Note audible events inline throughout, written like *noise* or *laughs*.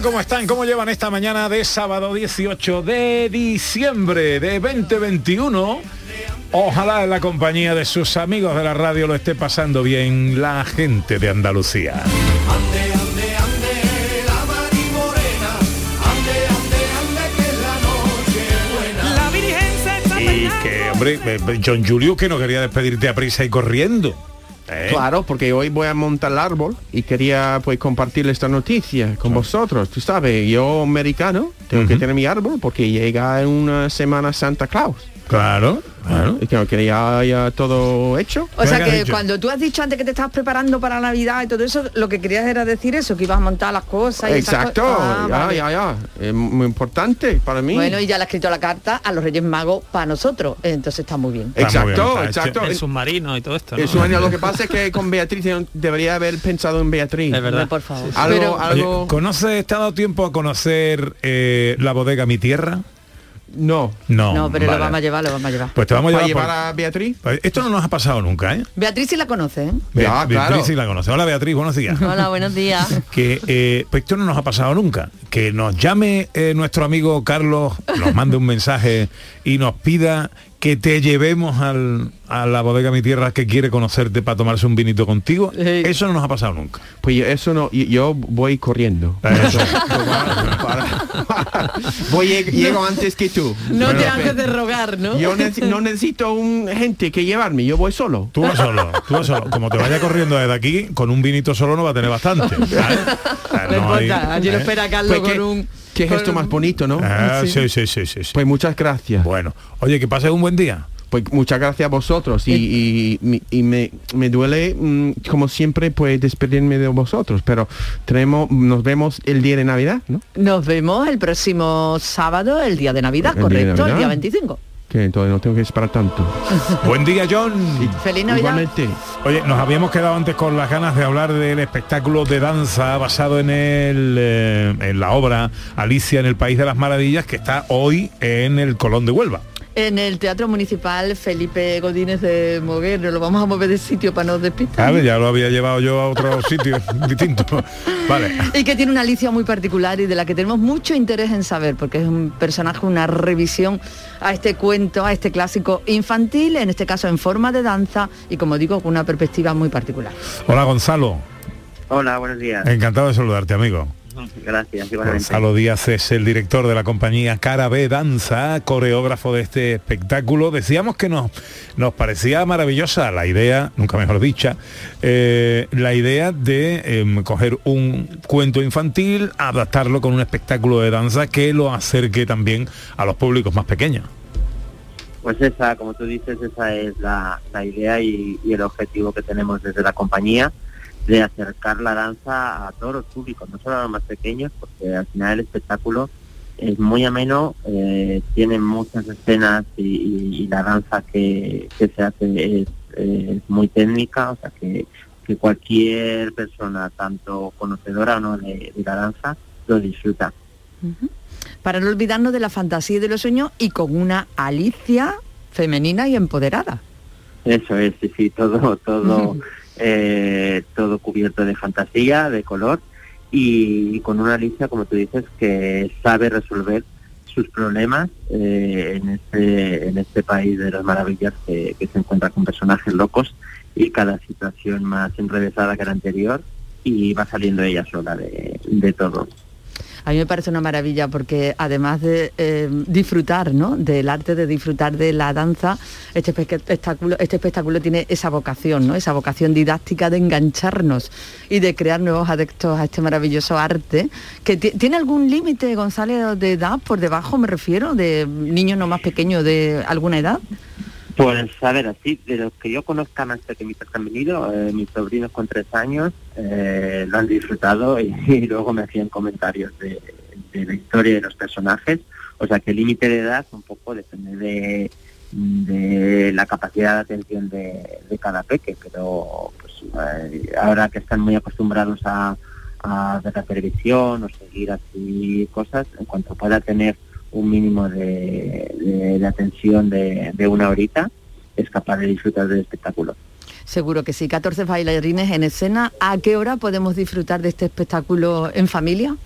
Tal? ¿Cómo están? ¿Cómo llevan esta mañana de sábado 18 de diciembre de 2021? Ojalá en la compañía de sus amigos de la radio lo esté pasando bien la gente de Andalucía. Y que, hombre, eh, John Julio que no quería despedirte a prisa y corriendo. ¿Eh? Claro, porque hoy voy a montar el árbol y quería pues compartir esta noticia con vosotros. Tú sabes, yo americano tengo que tener mi árbol porque llega en una semana Santa Claus. Claro, claro. Y que quería ya todo hecho. O sea ¿Qué has que cuando tú has dicho antes que te estabas preparando para Navidad y todo eso, lo que querías era decir eso, que ibas a montar las cosas. Y esas Exacto, cosas. Ah, ya, vale. ya, ya. Es muy importante para mí. Bueno, y ya le has escrito la carta a los Reyes Magos para nosotros, entonces está muy bien. Está muy bien, exacto, exacto. el submarino y todo esto. ¿no? El sueño, lo que pasa es que con Beatriz debería haber pensado en Beatriz. Es verdad. Por favor. Algo, Pero- Oye, algo. ¿Conoces, te ha dado tiempo a conocer eh, la bodega Mi Tierra? No. No. no, pero vale. lo vamos a llevar, lo vamos a llevar. Pues te vamos a ¿Para llevar. llevar por- a Beatriz? Pues Esto no nos ha pasado nunca, ¿eh? Beatriz sí la conoce, ¿eh? Be- Beatriz claro. sí la conoce. Hola Beatriz, buenos días. *laughs* Hola, buenos días. *laughs* que eh, pues esto no nos ha pasado nunca. Que nos llame eh, nuestro amigo Carlos, nos mande un mensaje y nos pida que te llevemos al- a la bodega Mi Tierra que quiere conocerte para tomarse un vinito contigo. Sí. Eso no nos ha pasado nunca. Pues yo- eso no, yo, yo voy corriendo. Eso. *laughs* voy lleg- llego antes que tú. No Bueno, te haces de rogar, ¿no? Yo no necesito un gente que llevarme, yo voy solo. Tú vas solo, tú vas solo. Como te vaya corriendo desde aquí, con un vinito solo no va a tener bastante. *laughs* ¿sabes? Ah, No no hay- importa, allí lo ¿eh? espera Carlos Pues con un... qué gesto más bonito, ¿no? Ah, sí, sí, sí, sí, sí. Pues muchas gracias. Bueno, oye, que pases un buen día. Pues muchas gracias a vosotros y, y- y- y me, me duele mm, como siempre pues despedirme de vosotros, pero tenemos nos vemos el día de Navidad, ¿no? Nos vemos el próximo sábado, el día de Navidad, El día de correcto, el día 25. Que entonces no tengo que esperar tanto. *laughs* Buen día, John. Feliz Navidad. Igualmente. Oye, nos habíamos quedado antes con las ganas de hablar del espectáculo de danza basado en el eh, en la obra Alicia en el País de las Maravillas que está hoy en el Colón de Huelva. En el Teatro Municipal Felipe Godínez de Moguer, lo vamos a mover de sitio para no despistar. Claro, ya lo había llevado yo a otro *laughs* sitio distinto. Vale. Y que tiene una Alicia muy particular y de la que tenemos mucho interés en saber, porque es un personaje, una revisión a este cuento, a este clásico infantil, en este caso en forma de danza y como digo, con una perspectiva muy particular. Hola Gonzalo, Hola, buenos días. encantado de saludarte, amigo. Gracias, igualmente. Gonzalo Díaz es el director de la compañía Cara B Danza, coreógrafo de este espectáculo. Decíamos que nos, nos parecía maravillosa la idea, nunca mejor dicha, eh, la idea de em, coger un cuento infantil, adaptarlo con un espectáculo de danza que lo acerque también a los públicos más pequeños. Pues esa, como tú dices, esa es la, la idea y, y el objetivo que tenemos desde la compañía de acercar la danza a todos los públicos, no solo a los más pequeños, porque al final el espectáculo es muy ameno, eh, tiene muchas escenas y, y- y la danza que, que se hace es, es muy técnica, o sea que, que cualquier persona, tanto conocedora o no de, de la danza, lo disfruta. Para no olvidarnos de la fantasía y de los sueños y con una Alicia femenina y empoderada. Eso es, sí, sí, todo, todo, *laughs* eh, todo cubierto de fantasía, de color y, con una Alicia, como tú dices, que sabe resolver sus problemas eh, en este en este país de las maravillas que, que se encuentra con personajes locos y cada situación más enrevesada que la anterior y va saliendo ella sola de, de todo. A mí me parece una maravilla porque además de eh, disfrutar ¿no? del arte, de disfrutar de la danza, este espectáculo, este espectáculo tiene esa vocación, ¿no? esa vocación didáctica de engancharnos y de crear nuevos adeptos a este maravilloso arte. que ¿Tiene algún límite, González, de edad por debajo, me refiero, de niños no más pequeños de alguna edad? Pues a ver, así, de los que yo conozca más pequeñitos que han venido, eh, mis sobrinos con tres años eh, lo han disfrutado *laughs* y, luego me hacían comentarios de, la historia de los personajes. O sea que el límite de edad un poco depende de, de la capacidad de atención de, cada peque, pero pues, eh, ahora que están muy acostumbrados a, a ver la televisión o seguir así cosas, en cuanto pueda tener un mínimo de, atención de, una horita, es capaz de disfrutar del espectáculo. Seguro que sí. 14 bailarines en escena. ¿A qué hora podemos disfrutar de este espectáculo en familia?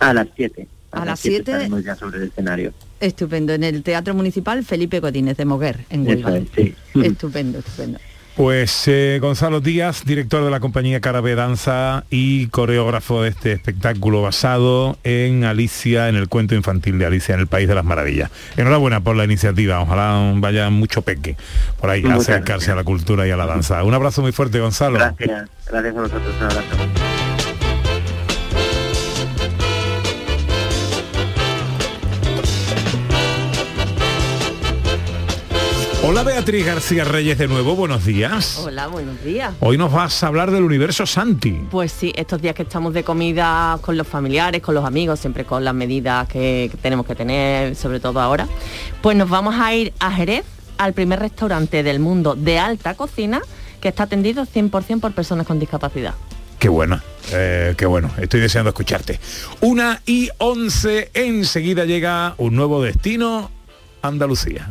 A las 7. A, las 7 estaremos ya sobre el escenario. Estupendo. En el Teatro Municipal Felipe Godínez de Moguer, en Huelva. sí. Estupendo, estupendo. Pues eh, Gonzalo Díaz, director de la compañía Carabe Danza y coreógrafo de este espectáculo basado en Alicia, en el cuento infantil de Alicia en el País de las Maravillas. Enhorabuena por la iniciativa, ojalá vaya mucho peque por ahí a acercarse a la cultura y a la danza. Un abrazo muy fuerte, Gonzalo. Gracias, gracias a vosotros, un abrazo. Hola Beatriz García Reyes de nuevo, buenos días. Hola, buenos días. Hoy nos vas a hablar del universo Santi. Pues sí, estos días que estamos de comida con los familiares, con los amigos, siempre con las medidas que, tenemos que tener, sobre todo ahora, pues nos vamos a ir a Jerez, al primer restaurante del mundo de alta cocina que está atendido 100% por personas con discapacidad. Qué bueno, eh, qué bueno, estoy deseando escucharte. Una y once, enseguida llega un nuevo destino, Andalucía.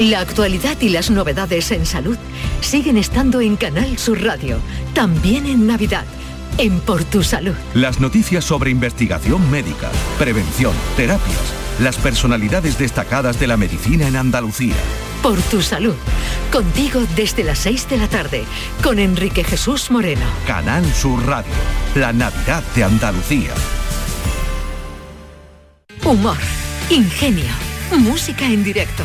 La actualidad y las novedades en salud siguen estando en Canal Sur Radio, también en Navidad, en Por Tu Salud. Las noticias sobre investigación médica, prevención, terapias, las personalidades destacadas de la medicina en Andalucía. Por Tu Salud, contigo desde las 6 de la tarde, con Enrique Jesús Moreno. Canal Sur Radio, la Navidad de Andalucía. Humor, ingenio, música en directo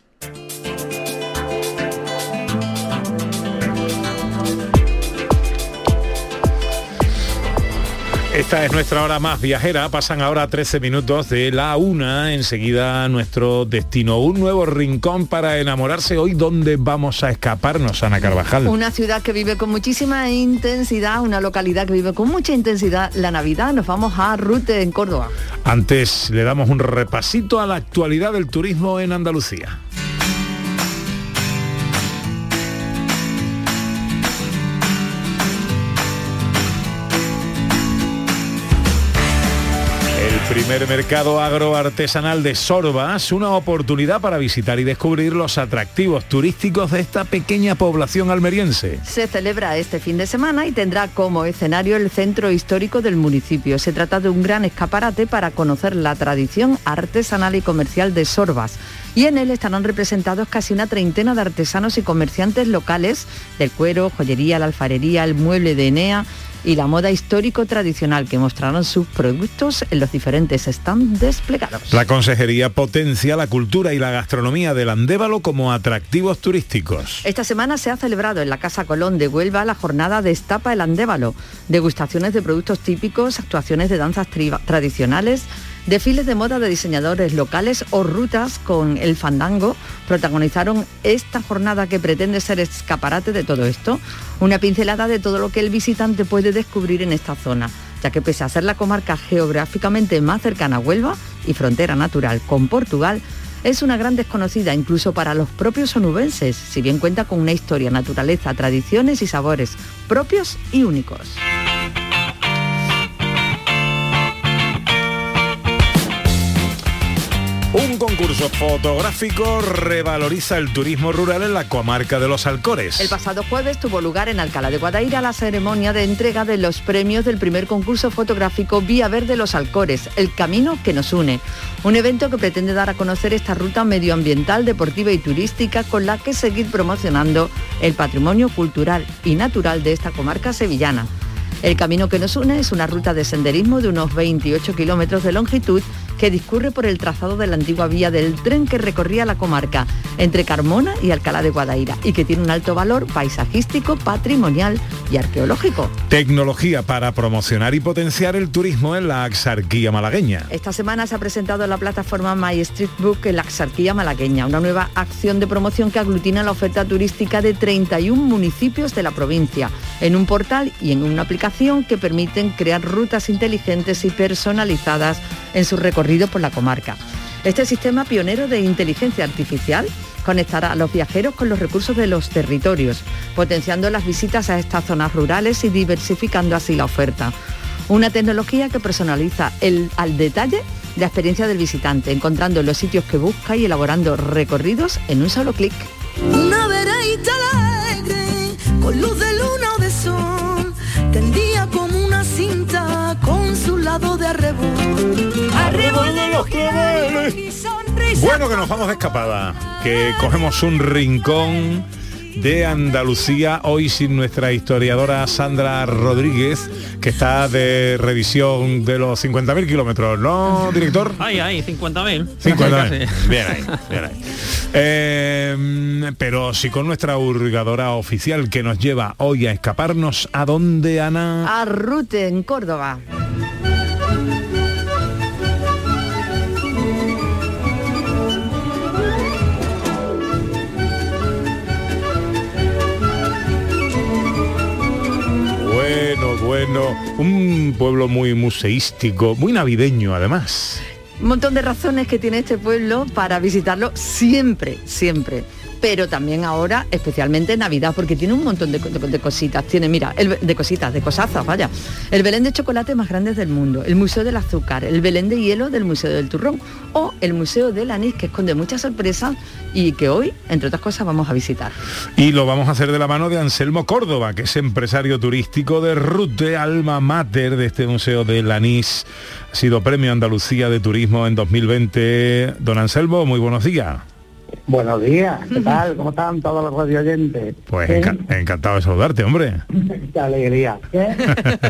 Esta es nuestra hora más viajera. Pasan ahora 13 minutos de la una. Enseguida nuestro destino. Un nuevo rincón para enamorarse. Hoy, ¿dónde vamos a escaparnos, Ana Carvajal? Una ciudad que vive con muchísima intensidad, una localidad que vive con mucha intensidad la Navidad. Nos vamos a Rute, en Córdoba. Antes le damos un repasito a la actualidad del turismo en Andalucía. Primer mercado agroartesanal de Sorbas, una oportunidad para visitar y descubrir los atractivos turísticos de esta pequeña población almeriense. Se celebra este fin de semana y tendrá como escenario el centro histórico del municipio. Se trata de un gran escaparate para conocer la tradición artesanal y comercial de Sorbas y en él estarán representados casi una treintena de artesanos y comerciantes locales del cuero, joyería, la alfarería, el mueble de Enea y la moda histórico tradicional que mostrarán sus productos en los diferentes stands desplegados. La consejería potencia la cultura y la gastronomía del Andévalo como atractivos turísticos. Esta semana se ha celebrado en la Casa Colón de Huelva la jornada Destapa el Andévalo, degustaciones de productos típicos, actuaciones de danzas tradicionales Desfiles de moda de diseñadores locales o rutas con el fandango protagonizaron esta jornada que pretende ser escaparate de todo esto, una pincelada de todo lo que el visitante puede descubrir en esta zona, ya que pese a ser la comarca geográficamente más cercana a Huelva y frontera natural con Portugal, es una gran desconocida incluso para los propios onubenses, si bien cuenta con una historia, naturaleza, tradiciones y sabores propios y únicos. Un concurso fotográfico revaloriza el turismo rural en la comarca de los Alcores. El pasado jueves tuvo lugar en Alcalá de Guadaira la ceremonia de entrega de los premios del primer concurso fotográfico Vía Verde Los Alcores, El Camino que nos une. Un evento que pretende dar a conocer esta ruta medioambiental, deportiva y turística con la que seguir promocionando el patrimonio cultural y natural de esta comarca sevillana. El camino que nos une es una ruta de senderismo de unos 28 kilómetros de longitud que discurre por el trazado de la antigua vía del tren que recorría la comarca entre Carmona y Alcalá de Guadaira y que tiene un alto valor paisajístico, patrimonial y arqueológico. Tecnología para promocionar y potenciar el turismo en la Axarquía malagueña. Esta semana se ha presentado en la plataforma My Street Book en la Axarquía malagueña, una nueva acción de promoción que aglutina la oferta turística de 31 municipios de la provincia en un portal y en una aplicación que permiten crear rutas inteligentes y personalizadas en su por la comarca. Este sistema pionero de inteligencia artificial conectará a los viajeros con los recursos de los territorios, potenciando las visitas a estas zonas rurales y diversificando así la oferta. Una tecnología que personaliza el, al detalle la experiencia del visitante, encontrando los sitios que busca y elaborando recorridos en un solo clic. Una vereita alegre, con luz de luna de sol, tendía como una cinta con su lado de arrebol. Los claveles. Bueno, que nos vamos de escapada, que cogemos un rincón de Andalucía, hoy sin nuestra historiadora Sandra Rodríguez, que está de revisión de los 50.000 kilómetros, ¿no, director? Ahí, ahí, 50.000. 50.000. Bien ahí, bien ahí. Eh, pero sí con nuestra hurgadora oficial que nos lleva hoy a escaparnos a dónde, Ana. A Rute, en Córdoba. Bueno, un pueblo muy museístico, muy navideño además. Un montón de razones que tiene este pueblo para visitarlo siempre, siempre. Pero también ahora, especialmente en Navidad, porque tiene un montón de cositas. Tiene, mira, el- de cositas, de cosazas, vaya. El Belén de chocolate más grande del mundo, el Museo del Azúcar, el Belén de hielo del Museo del Turrón o el Museo del Anís, que esconde muchas sorpresas y que hoy, entre otras cosas, vamos a visitar. Y lo vamos a hacer de la mano de Anselmo Córdoba, que es empresario turístico de Rute, alma mater de este Museo del Anís. Ha sido Premio Andalucía de Turismo en 2020. Don Anselmo, muy buenos días. Buenos días, ¿qué tal? ¿Cómo están todos los radio oyentes? Pues ¿Eh? enca- encantado de saludarte, hombre. *laughs* Qué alegría. ¿eh?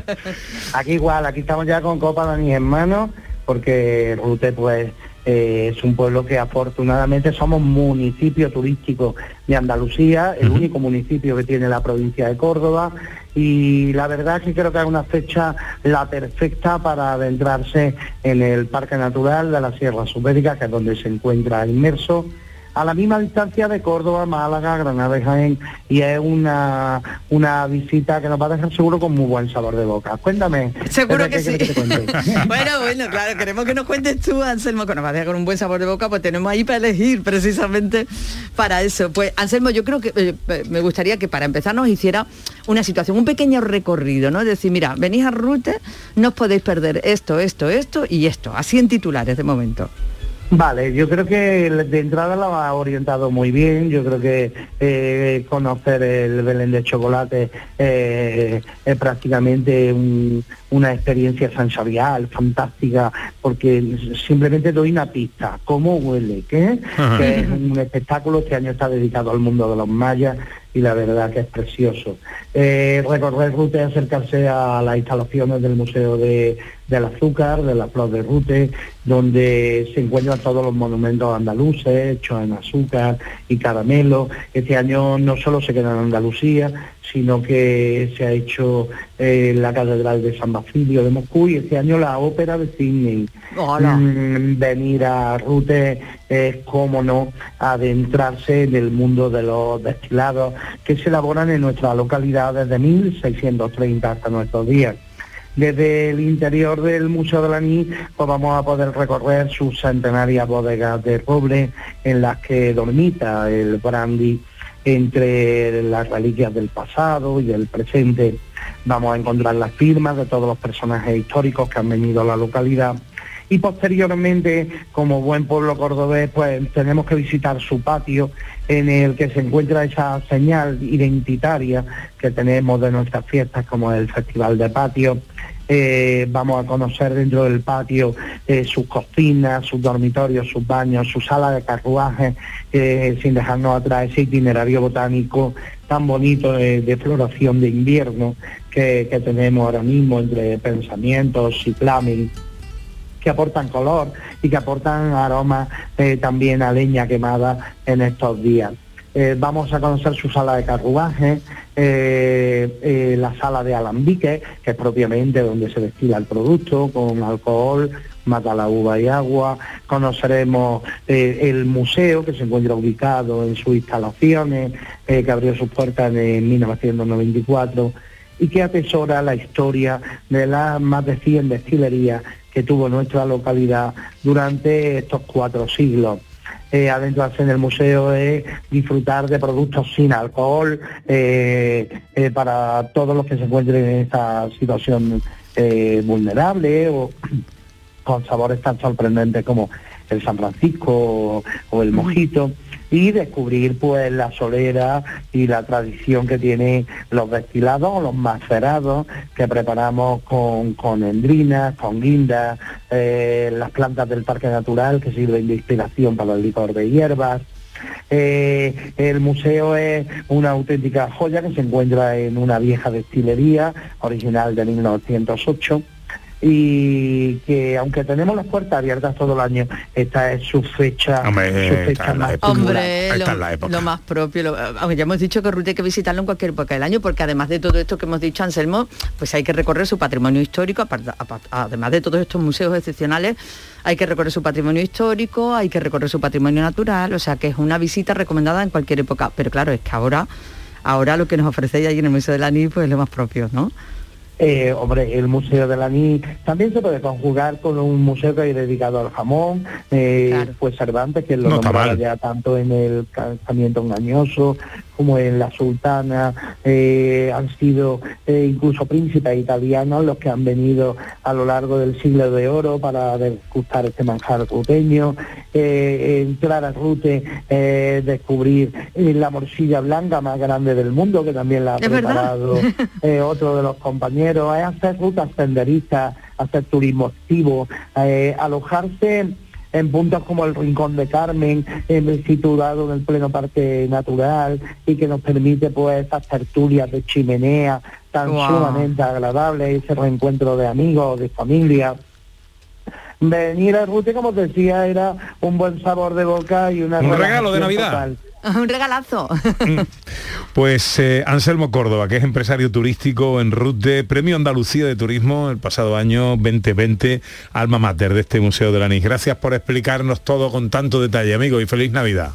*laughs* aquí igual, aquí estamos ya con copa de mis hermanos, porque Rute pues eh, es un pueblo que afortunadamente somos municipio turístico de Andalucía, el único municipio que tiene la provincia de Córdoba y la verdad es que creo que es una fecha la perfecta para adentrarse en el Parque Natural de la Sierra Subérica, que es donde se encuentra inmerso a la misma distancia de Córdoba, Málaga, Granada y Jaén y es una, una visita que nos va a dejar seguro con muy buen sabor de boca. Cuéntame. Seguro que ¿qué sí. que cuente? *laughs* bueno, bueno, claro, queremos que nos cuentes tú, Anselmo, que nos va a dejar con un buen sabor de boca, pues tenemos ahí para elegir precisamente para eso. Pues, Anselmo, yo creo que eh, me gustaría que para empezar nos hiciera una situación, un pequeño recorrido, ¿no? Es decir, mira, venís a Rute, no os podéis perder esto, esto, esto y esto, así en titulares de momento. Vale, yo creo que de entrada lo ha orientado muy bien. Yo creo que eh, conocer el Belén de chocolate eh, es prácticamente un- una experiencia sensorial fantástica, porque simplemente doy una pista. ¿Cómo huele? Que es un espectáculo. Este año está dedicado al mundo de los mayas y la verdad que es precioso. Eh, recorrer Rute, acercarse a las instalaciones del Museo de, del Azúcar, de la Flor de Rute, donde se encuentran todos los monumentos andaluces hechos en azúcar y caramelo. Este año no solo se queda en Andalucía, sino que se ha hecho eh, la Catedral de San Basilio de Moscú y este año la Ópera de Sydney. Hola. Mm, venir a Rute es, como no, adentrarse en el mundo de los destilados que se elaboran en nuestra localidad desde 1630 hasta nuestros días. Desde el interior del Museo de la Anís pues vamos a poder recorrer sus centenarias bodegas de roble en las que dormita el brandy entre las reliquias del pasado y del presente. Vamos a encontrar las firmas de todos los personajes históricos que han venido a la localidad y posteriormente, como buen pueblo cordobés, pues tenemos que visitar su patio en el que se encuentra esa señal identitaria que tenemos de nuestras fiestas como el Festival de Patio. Eh, vamos a conocer dentro del patio eh, sus cocinas, sus dormitorios, sus baños, su sala de carruaje, eh, sin dejarnos atrás ese itinerario botánico tan bonito de, floración de invierno que, que tenemos ahora mismo entre pensamientos, ciclamen, que aportan color y que aportan aroma también a leña quemada en estos días. Eh, vamos a conocer su sala de carruaje, eh, eh, la sala de alambique, que es propiamente donde se destila el producto, con alcohol, mata la uva y agua. Conoceremos el museo, que se encuentra ubicado en sus instalaciones, que abrió sus puertas en 1994 y que atesora la historia de las más de 100 destilerías que tuvo nuestra localidad durante estos cuatro siglos. Eh, adentrarse en el museo es disfrutar de productos sin alcohol eh, eh, para todos los que se encuentren en esta situación vulnerable o *clears throat* con sabores tan sorprendentes como el San Francisco o, o el mojito y descubrir pues la solera y la tradición que tienen los destilados, los macerados que preparamos con, con endrinas, con guindas, eh, las plantas del parque natural que sirven de inspiración para el licor de hierbas. Eh, el museo es una auténtica joya que se encuentra en una vieja destilería original de 1908 y que aunque tenemos las puertas abiertas todo el año, esta es su fecha, Hombre, su está fecha más. Hombre, Ahí está lo, la época. lo más propio, lo- aunque ya hemos dicho que Ruta hay que visitarlo en cualquier época del año, porque además de todo esto que hemos dicho, Anselmo, pues hay que recorrer su patrimonio histórico, apart- apart- además de todos estos museos excepcionales, hay que recorrer su patrimonio histórico, hay que recorrer su patrimonio natural, o sea que es una visita recomendada en cualquier época. Pero claro, es que ahora, ahora lo que nos ofrecéis allí en el Museo de la NI, pues es lo más propio, ¿no? Eh, hombre, el Museo de la NI también se puede conjugar con un museo que hay dedicado al jamón, eh, pues Cervantes, que lo No nombraba ya tanto en el casamiento engañoso como en la sultana, eh, han sido eh, incluso príncipes italianos los que han venido a lo largo del siglo de oro para degustar este manjar ruteño, eh, entrar a Rute, eh, descubrir la morcilla blanca más grande del mundo, que también la ha preparado *laughs* otro de los compañeros, es hacer rutas senderistas, hacer turismo activo, eh, alojarse en puntos como el Rincón de Carmen, eh, situado en el pleno parque natural y que nos permite pues esas tertulias de chimenea tan sumamente agradables, ese reencuentro de amigos, de familia. Venir a Rute, como te decía, era un buen sabor de boca y una Un regalo de Navidad. total. *laughs* Un regalazo. Pues eh, Anselmo Córdoba, que es empresario turístico en Rute, Premio Andalucía de Turismo el pasado año 2020, alma mater de este Museo de la Anís. Gracias por explicarnos todo con tanto detalle, amigo, y feliz Navidad.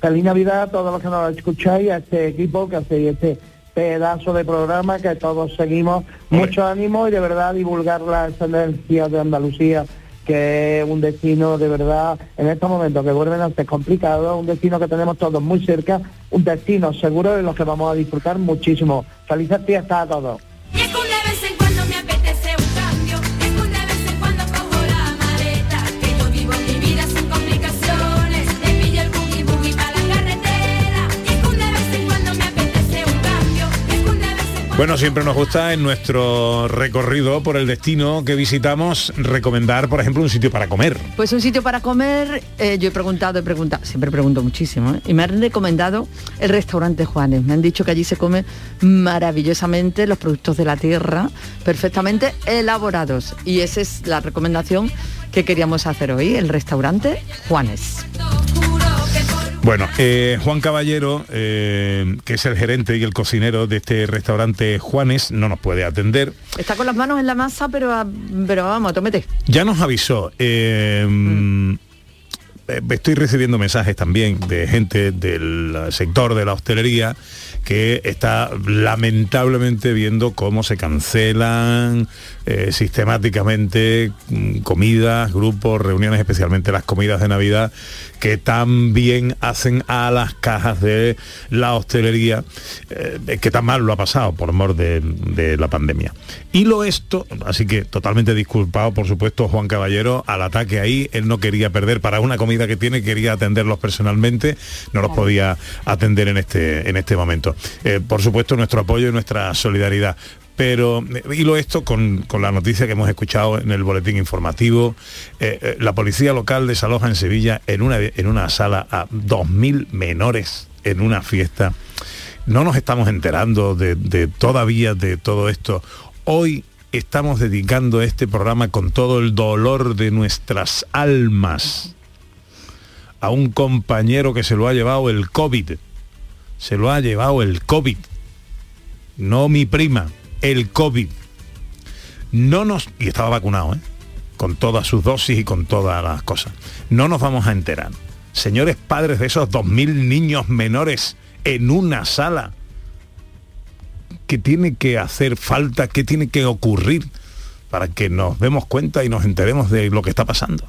Feliz Navidad a todos los que nos escucháis, a este equipo que hacéis este pedazo de programa que todos seguimos. Mucho ánimo y de verdad divulgar la excelencia de Andalucía, que es un destino de verdad, en estos momentos que vuelven a ser complicados, un destino que tenemos todos muy cerca, un destino seguro de los que vamos a disfrutar muchísimo. Felices fiestas a todos. Bueno, siempre nos gusta en nuestro recorrido por el destino que visitamos recomendar, por ejemplo, un sitio para comer. Pues un sitio para comer, eh, yo he preguntado, he preguntado, siempre pregunto muchísimo, ¿eh? y me han recomendado el restaurante Juanes. Me han dicho que allí se come maravillosamente los productos de la tierra, perfectamente elaborados. Y esa es la recomendación que queríamos hacer hoy, el restaurante Juanes. Bueno, eh, Juan Caballero, eh, que es el gerente y el cocinero de este restaurante Juanes, no nos puede atender. Está con las manos en la masa, pero, a- pero vamos, tómete. Ya nos avisó. eh, eh, Estoy recibiendo mensajes también de gente del sector de la hostelería que está lamentablemente viendo cómo se cancelan eh, sistemáticamente mm, comidas, grupos, reuniones, especialmente las comidas de Navidad, que tan bien hacen a las cajas de la hostelería, eh, que tan mal lo ha pasado por mor de, de la pandemia. Y lo esto, así que totalmente disculpado, por supuesto, Juan Caballero, al ataque ahí, él no quería perder para una comida que tiene, quería atenderlos personalmente, no los podía atender en este, en este momento. Eh, por supuesto, nuestro apoyo y nuestra solidaridad. Pero eh, hilo esto con, con la noticia que hemos escuchado en el boletín informativo. Eh, eh, la policía local desaloja en Sevilla en una, en una sala a 2.000 menores en una fiesta. No nos estamos enterando de todavía de todo esto. Hoy estamos dedicando este programa con todo el dolor de nuestras almas a un compañero que se lo ha llevado el COVID. Se lo ha llevado el COVID. No mi prima, el COVID. No nos... Y estaba vacunado, ¿eh? Con todas sus dosis y con todas las cosas. No nos vamos a enterar. Señores padres de esos 2.000 niños menores en una sala. ¿Qué tiene que hacer falta? ¿Qué tiene que ocurrir para que nos demos cuenta y nos enteremos de lo que está pasando?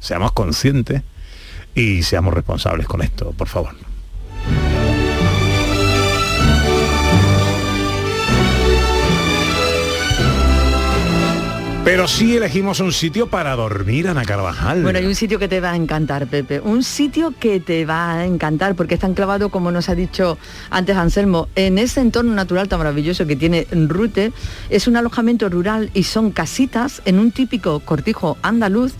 Seamos conscientes y seamos responsables con esto, por favor. Pero sí elegimos un sitio para dormir, Ana Carvajal. Bueno, hay un sitio que te va a encantar, Pepe. Un sitio que te va a encantar porque está enclavado, como nos ha dicho antes Anselmo, en ese entorno natural tan maravilloso que tiene Rute. Es un alojamiento rural y son casitas en un típico cortijo andaluz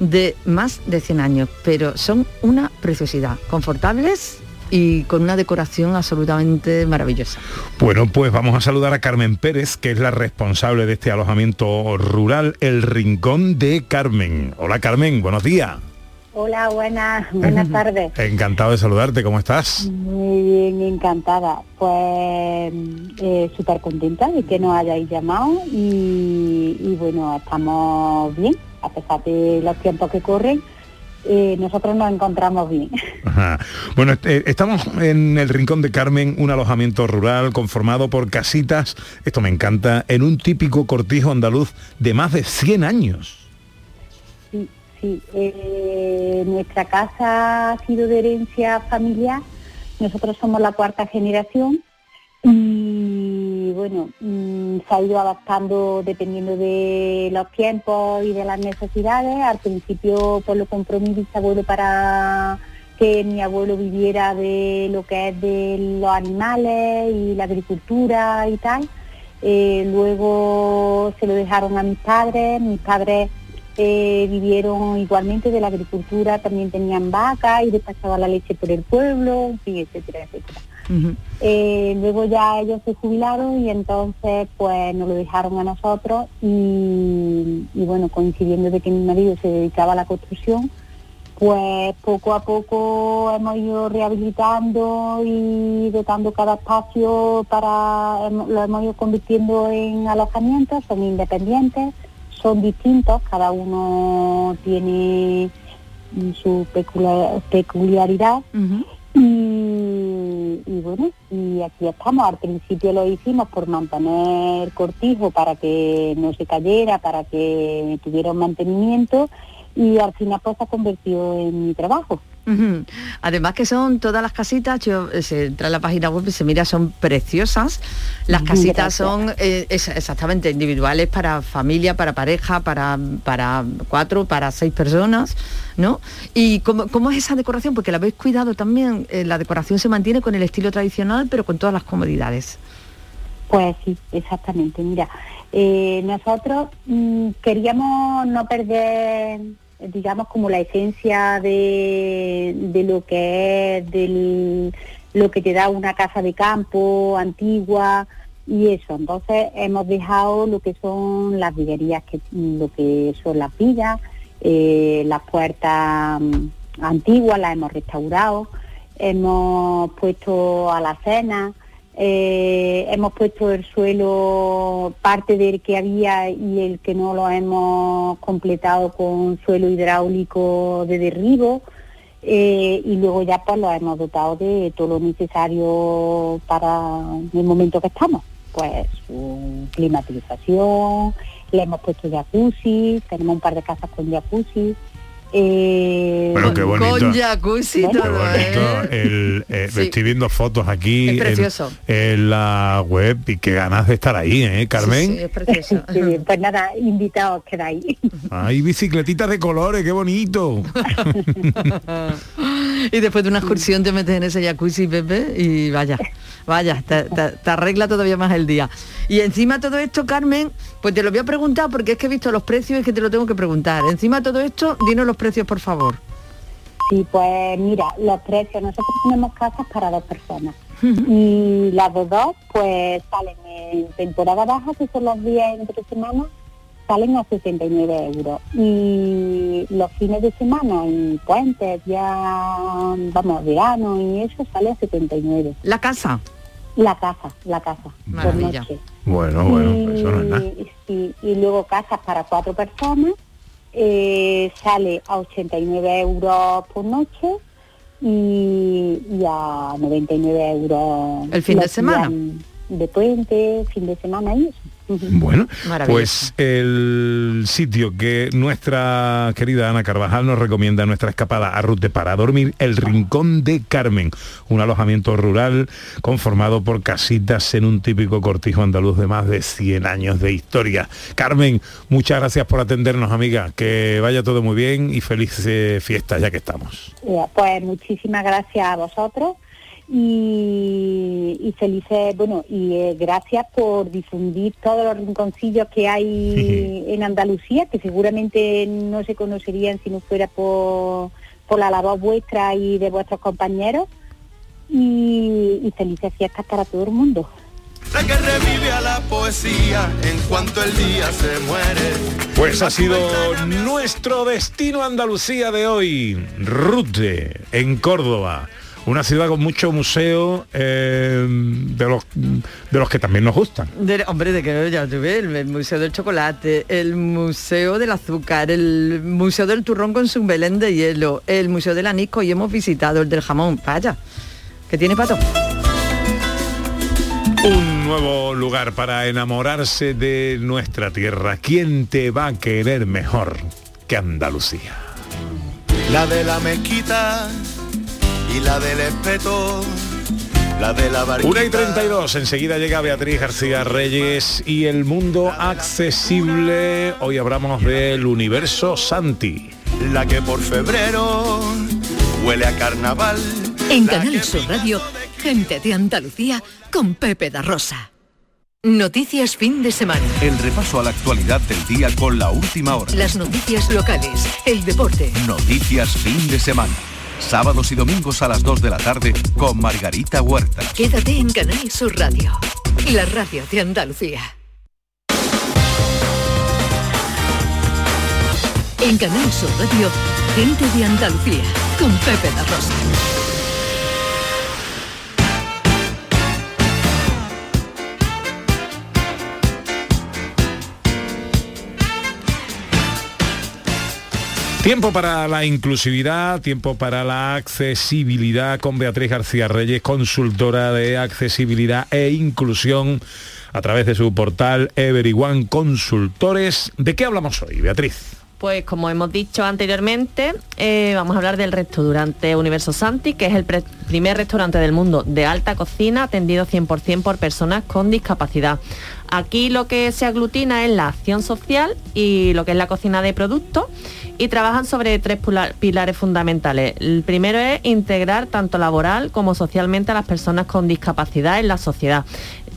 de más de 100 años, pero son una preciosidad, confortables y con una decoración absolutamente maravillosa. Bueno, pues vamos a saludar a Carmen Pérez, que es la responsable de este alojamiento rural, El Rincón de Carmen. Hola Carmen, buenos días. Hola, buenas, buenas *laughs* tardes. Encantado de saludarte, ¿cómo estás? Muy bien, encantada. Pues eh, súper contenta de que nos hayáis llamado y, y bueno, estamos bien, a pesar de los tiempos que corren, eh, nosotros nos encontramos bien. Ajá. Bueno, eh, estamos en el Rincón de Carmen, un alojamiento rural conformado por casitas, esto me encanta, en un típico cortijo andaluz de más de 100 años. Sí, sí. eh, nuestra casa ha sido de herencia familiar. Nosotros somos la cuarta generación y bueno, mm, se ha ido adaptando dependiendo de los tiempos y de las necesidades. Al principio pues lo compró mi bisabuelo para que mi abuelo viviera de lo que es de los animales y la agricultura y tal. Eh, luego se lo dejaron a mis padres, mis padres eh, vivieron igualmente de la agricultura, también tenían vacas y despachaban la leche por el pueblo, en fin, etcétera, etcétera. Eh, luego ya ellos se jubilaron y entonces pues nos lo dejaron a nosotros y, y bueno, coincidiendo de que mi marido se dedicaba a la construcción, pues poco a poco hemos ido rehabilitando y dotando cada espacio para, lo hemos ido convirtiendo en alojamientos, son independientes, son distintos, cada uno tiene su peculiar- peculiaridad. Y, y bueno, y aquí estamos. Al principio lo hicimos por mantener cortijo para que no se cayera, para que tuviera un mantenimiento y al final pues se ha convertido en mi trabajo. Además que son todas las casitas, yo eh, se entra en la página web y se mira, son preciosas. Las casitas Gracias. son eh, es- exactamente individuales para familia, para pareja, para, para cuatro, para seis personas, ¿no? ¿Y cómo, cómo es esa decoración? Porque la habéis cuidado también, eh, la decoración se mantiene con el estilo tradicional, pero con todas las comodidades. Pues sí, exactamente. Mira, eh, nosotros mm, queríamos no perder, digamos, como la esencia de, de lo que es del, lo que te da una casa de campo antigua y eso. Entonces hemos dejado lo que son las viguerías, que lo que son las vigas, eh, las puertas mm, antiguas, las hemos restaurado, hemos puesto a la cena, eh, hemos puesto el suelo, parte del que había y el que no lo hemos completado con suelo hidráulico de derribo. eh, y luego ya pues lo hemos dotado de todo lo necesario para el momento que estamos. Pues su climatización, le hemos puesto jacuzzi, tenemos un par de casas con jacuzzi. Eh, Bueno, qué bonito. Con jacuzzi y Qué todo, bonito. ¿eh? El, eh, Sí. Estoy viendo fotos aquí Es en, precioso. en la web y qué ganas de estar ahí, ¿eh, Carmen? Sí, es precioso. Sí, pues nada, invitados quedáis. Hay bicicletitas de colores, qué bonito. *laughs* y después de una excursión te metes en ese jacuzzi, Pepe, y vaya, vaya, te, te- te arregla todavía más el día. Y encima todo esto, Carmen, pues te lo voy a preguntar porque es que he visto los precios y es que te lo tengo que preguntar. Encima de todo esto, dinos los precios, por favor. Sí, pues mira, los precios, nosotros tenemos casas para dos personas. Y las de dos, pues salen en temporada baja, que son los días entre semanas, salen a 69 euros. Y los fines de semana y puentes, ya, vamos, verano y eso, sale a 79. La casa. La casa, la casa, por noche. Bueno, bueno, eso no es nada. Y luego casas para cuatro personas eh, sale a 89 euros por noche y, y a 99 euros ¿El fin de semana? de puente, fin de semana y eso. Bueno, pues el sitio que nuestra querida Ana Carvajal nos recomienda en nuestra escapada a Rute para dormir, el Rincón de Carmen, un alojamiento rural conformado por casitas en un típico cortijo andaluz de más de 100 años de historia. Carmen, muchas gracias por atendernos, amiga, que vaya todo muy bien y feliz eh, fiesta ya que estamos. Pues muchísimas gracias a vosotros y, y felices, bueno, y eh, gracias por difundir todos los rinconcillos que hay *laughs* en Andalucía, que seguramente no se conocerían si no fuera por, por la labor vuestra y de vuestros compañeros. Y, y felices fiestas para todo el mundo. La que revive a la poesía en cuanto el día se muere. Pues ha sido nuestro destino Andalucía de hoy, Rute, en Córdoba. Una ciudad con mucho museo eh, de, los, de los que también nos gustan. De- hombre, de que ya tuve el, el Museo del Chocolate, el Museo del Azúcar, el Museo del Turrón con su Belén de hielo, el Museo del Anisco y hemos visitado el del jamón. Vaya, que tiene pato. Un nuevo lugar para enamorarse de nuestra tierra. ¿Quién te va a querer mejor que Andalucía? La de la mezquita y la del espeto. La de la barquita. 1 y 32, enseguida llega Beatriz García Reyes y el mundo accesible. Hoy hablamos del universo Santi. La que por febrero huele a carnaval. En Canal Sur Radio, gente de Andalucía con Pepe da Rosa. Noticias fin de semana. El repaso a la actualidad del día con la última hora. Las noticias locales, el deporte. Noticias fin de semana. Sábados y domingos a las 2 de la tarde con Margarita Huerta. Quédate en Canal Sur Radio, la radio de Andalucía. En Canal Sur Radio, gente de Andalucía con Pepe da Rosa. Tiempo para la inclusividad, tiempo para la accesibilidad con Beatriz García Reyes, consultora de accesibilidad e inclusión a través de su portal Everyone Consultores. ¿De qué hablamos hoy, Beatriz? Pues como hemos dicho anteriormente, eh, vamos a hablar del restaurante Universo Santi, que es el primer restaurante del mundo de alta cocina atendido 100% por personas con discapacidad. Aquí lo que se aglutina es la acción social y lo que es la cocina de productos y trabajan sobre tres pilares fundamentales. El primero es integrar tanto laboral como socialmente a las personas con discapacidad en la sociedad.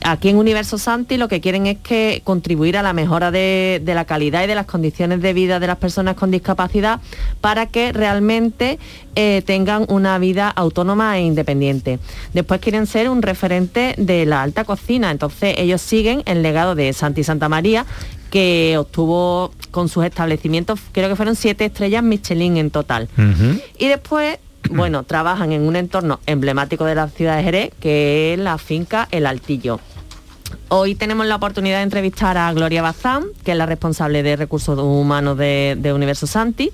Aquí en Universo Santi lo que quieren es que contribuir a la mejora de, de la calidad y de las condiciones de vida de las personas con discapacidad para que realmente eh, tengan una vida autónoma e independiente. Después quieren ser un referente de la alta cocina, entonces ellos siguen el legado de Santi Santa María que obtuvo con sus establecimientos, creo que fueron siete estrellas Michelin en total. Y después, *clears throat* bueno, trabajan en un entorno emblemático de la ciudad de Jerez, que es la finca El Altillo. Hoy tenemos la oportunidad de entrevistar a Gloria Bazán, que es la responsable de recursos humanos de, Universo Santi.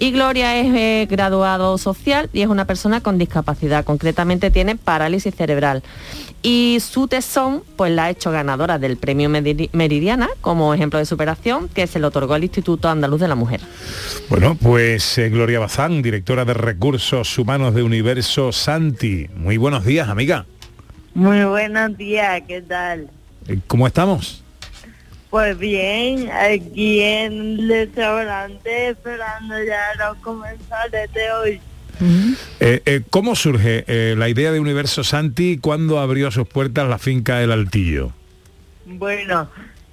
Y Gloria es eh, graduado social y es una persona con discapacidad, concretamente tiene parálisis cerebral. Y su tesón pues la ha hecho ganadora del premio Meri- Meridiana como ejemplo de superación que se le otorgó al Instituto Andaluz de la Mujer. Bueno, pues eh, Gloria Bazán, directora de Recursos Humanos de Universo Santi. Muy buenos días, amiga. Muy buenos días, ¿qué tal? Eh, ¿Cómo estamos? Pues bien, aquí en el restaurante esperando ya los comensales de hoy. Eh, eh, ¿Cómo surge eh, la idea de Universo Santi cuando abrió sus puertas la finca El Altillo? Bueno,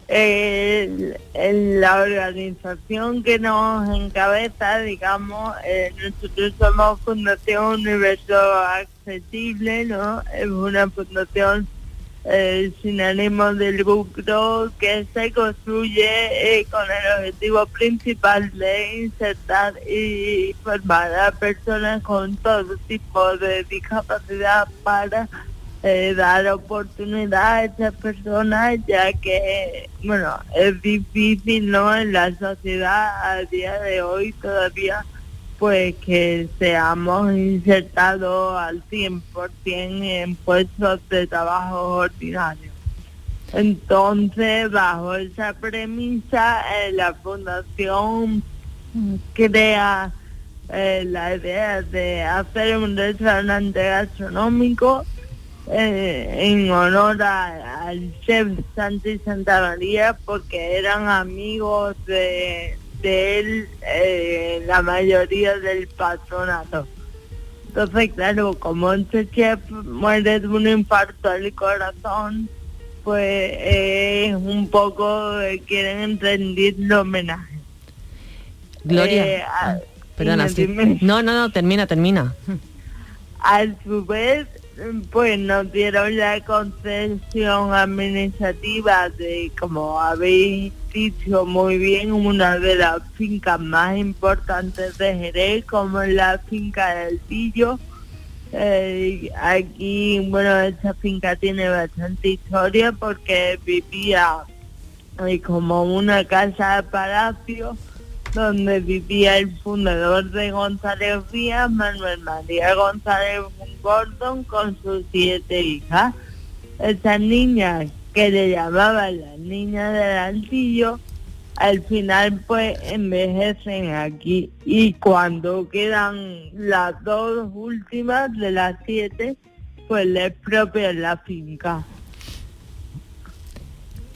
la organización que nos encabeza, digamos, eh, nosotros somos Fundación Universo Accesible, ¿no? Es una fundación eh, sin ánimo de lucro que se construye eh, con el objetivo principal de insertar y formar a personas con todo tipo de discapacidad para eh, dar oportunidad a estas personas ya que bueno es difícil no en la sociedad a día de hoy todavía pues que seamos insertados al 100% en puestos de trabajo ordinarios. Entonces, bajo esa premisa, eh, la fundación crea eh, la idea de hacer un restaurante gastronómico eh, en honor a- al chef Santi Santa María porque eran amigos de, de él eh, la mayoría del patronato. Entonces, claro, como este chef muere de un infarto al corazón, pues eh, es un poco quieren rendirle homenaje. Gloria. Eh, a- Perdona, sí. No, no, no, termina, termina. A su vez, pues nos dieron la concesión administrativa de, como habéis dicho muy bien, una de las fincas más importantes de Jerez, como es la finca del Tillo. Eh, aquí, bueno, esta finca tiene bastante historia porque vivía eh, como una casa de palacio donde vivía el fundador de González Vías, Manuel María González Gordon, con sus siete hijas. Estas niñas que le llamaban las niñas del altillo, al final pues envejecen aquí y cuando quedan las dos últimas de las siete, pues les expropian la finca.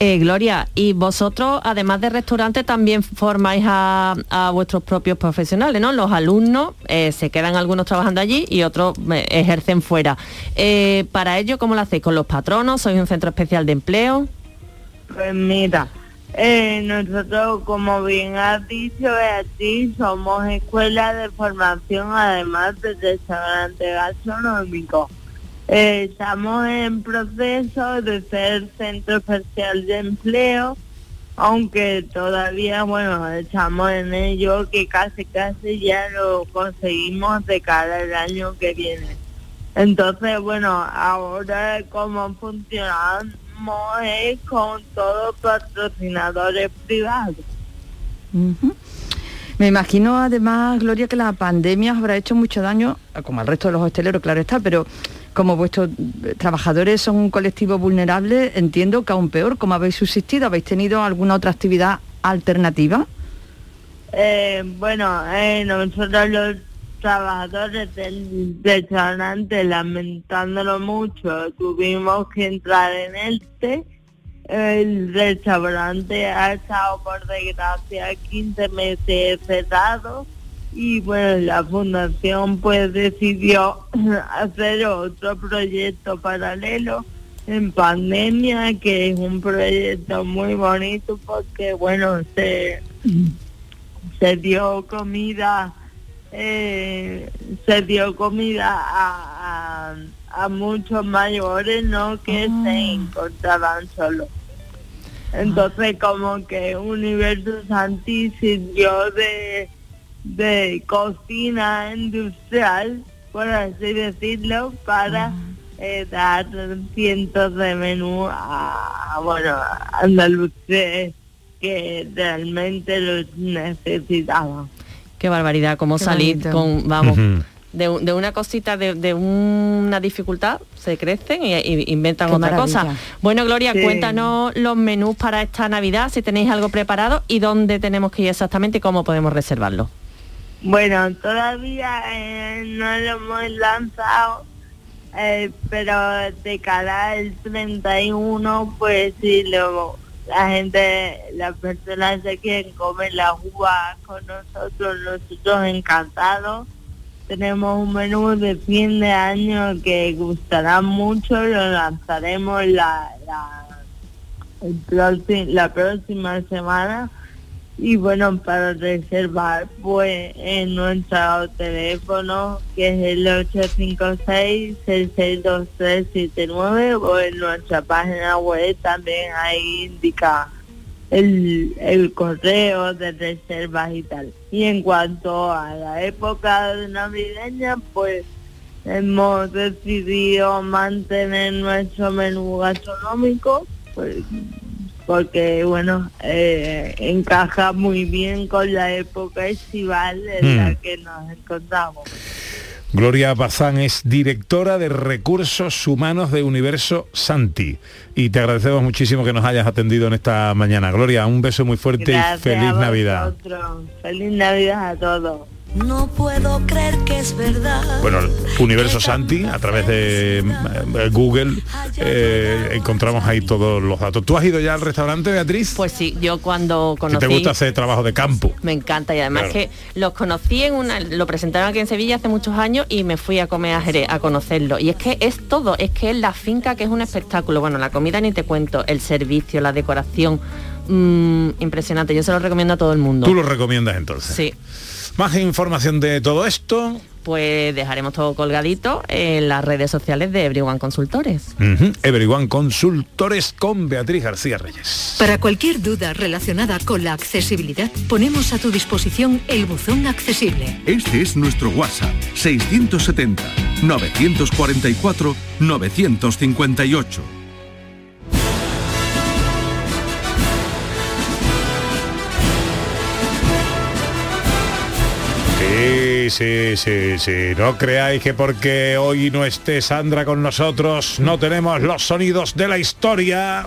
Eh, Gloria, y vosotros, además de restaurante, también formáis a, vuestros propios profesionales, ¿no? Los alumnos, eh, se quedan algunos trabajando allí y otros eh, ejercen fuera. Para ello, ¿cómo lo hacéis? ¿Con los patronos? ¿Sois un centro especial de empleo? Pues mira, nosotros, como bien has dicho, Beatriz, somos escuela de formación, además de restaurante gastronómico. Eh, estamos en proceso de ser centro especial de empleo, aunque todavía, bueno, estamos en ello, que casi casi ya lo conseguimos de cara al año que viene. Entonces, bueno, ahora como funcionamos es con todos patrocinadores privados. Me imagino además, Gloria, que la pandemia habrá hecho mucho daño, como al resto de los hosteleros, claro está, pero como vuestros trabajadores son un colectivo vulnerable, entiendo que aún peor, ¿cómo habéis subsistido? ¿Habéis tenido alguna otra actividad alternativa? Eh, bueno, eh, nosotros los trabajadores del restaurante, lamentándolo mucho, tuvimos que entrar en este. El restaurante ha estado, por desgracia, 15 meses cerrado y bueno, la fundación pues decidió *clears throat* hacer otro proyecto paralelo en pandemia, que es un proyecto muy bonito porque bueno, se, se dio comida, eh, se dio comida a, a, a muchos mayores, ¿no? Que se encontraban solos. Entonces como que Universo Santi sirvió de, de cocina industrial, por así decirlo, para eh, dar cientos de menús a, bueno, a andaluces que realmente los necesitaban. Qué barbaridad, cómo Qué salir bonito. con, vamos, de, un- de una cosita, de, de una dificultad, se crecen y inventan Qué otra cosa. Bueno, Gloria, Sí. cuéntanos los menús para esta Navidad, si tenéis algo preparado y dónde tenemos que ir exactamente y cómo podemos reservarlo. Bueno, todavía eh, no lo hemos lanzado, eh, pero de cara al 31, pues si lo, la gente, las personas se quieren comer las uvas con nosotros, nosotros encantados. Tenemos un menú de fin de año que gustará mucho, lo lanzaremos la, la, el la próxima semana. Y bueno, para reservar, pues en nuestro teléfono, que es el 856-662379, o en nuestra página web también ahí indica el, el correo de reservas y tal. Y en cuanto a la época navideña, pues hemos decidido mantener nuestro menú gastronómico, pues porque bueno eh, encaja muy bien con la época estival en la Mm. que nos encontramos. Gloria Bazán es directora de Recursos Humanos de Universo Santi. Y te agradecemos muchísimo que nos hayas atendido en esta mañana. Gloria, un beso muy fuerte Gracias y feliz a Navidad. Feliz Navidad a todos. No puedo creer que es verdad. Bueno, Universo Santi, a través de eh, Google, eh, encontramos ahí todos los datos. ¿Tú has ido ya al restaurante, Beatriz? Pues sí, yo cuando conocí... te gusta hacer trabajo de campo. Me encanta y además Claro. que los conocí en una, lo presentaron aquí en Sevilla hace muchos años y me fui a comer a Jerez a conocerlo. Y es que es todo, es que es la finca que es un espectáculo. Bueno, la comida ni te cuento, el servicio, la decoración, mm, impresionante. Yo se lo recomiendo a todo el mundo. Tú lo recomiendas entonces. Sí. Más información de todo esto. Pues dejaremos todo colgadito en las redes sociales de Everyone Consultores. Ujú. Everyone Consultores con Beatriz García Reyes. Para cualquier duda relacionada con la accesibilidad, ponemos a tu disposición el buzón accesible. Este es nuestro WhatsApp 670 944 958. Sí, sí, sí, sí. No creáis que porque hoy no esté Sandra con nosotros no tenemos los sonidos de la historia.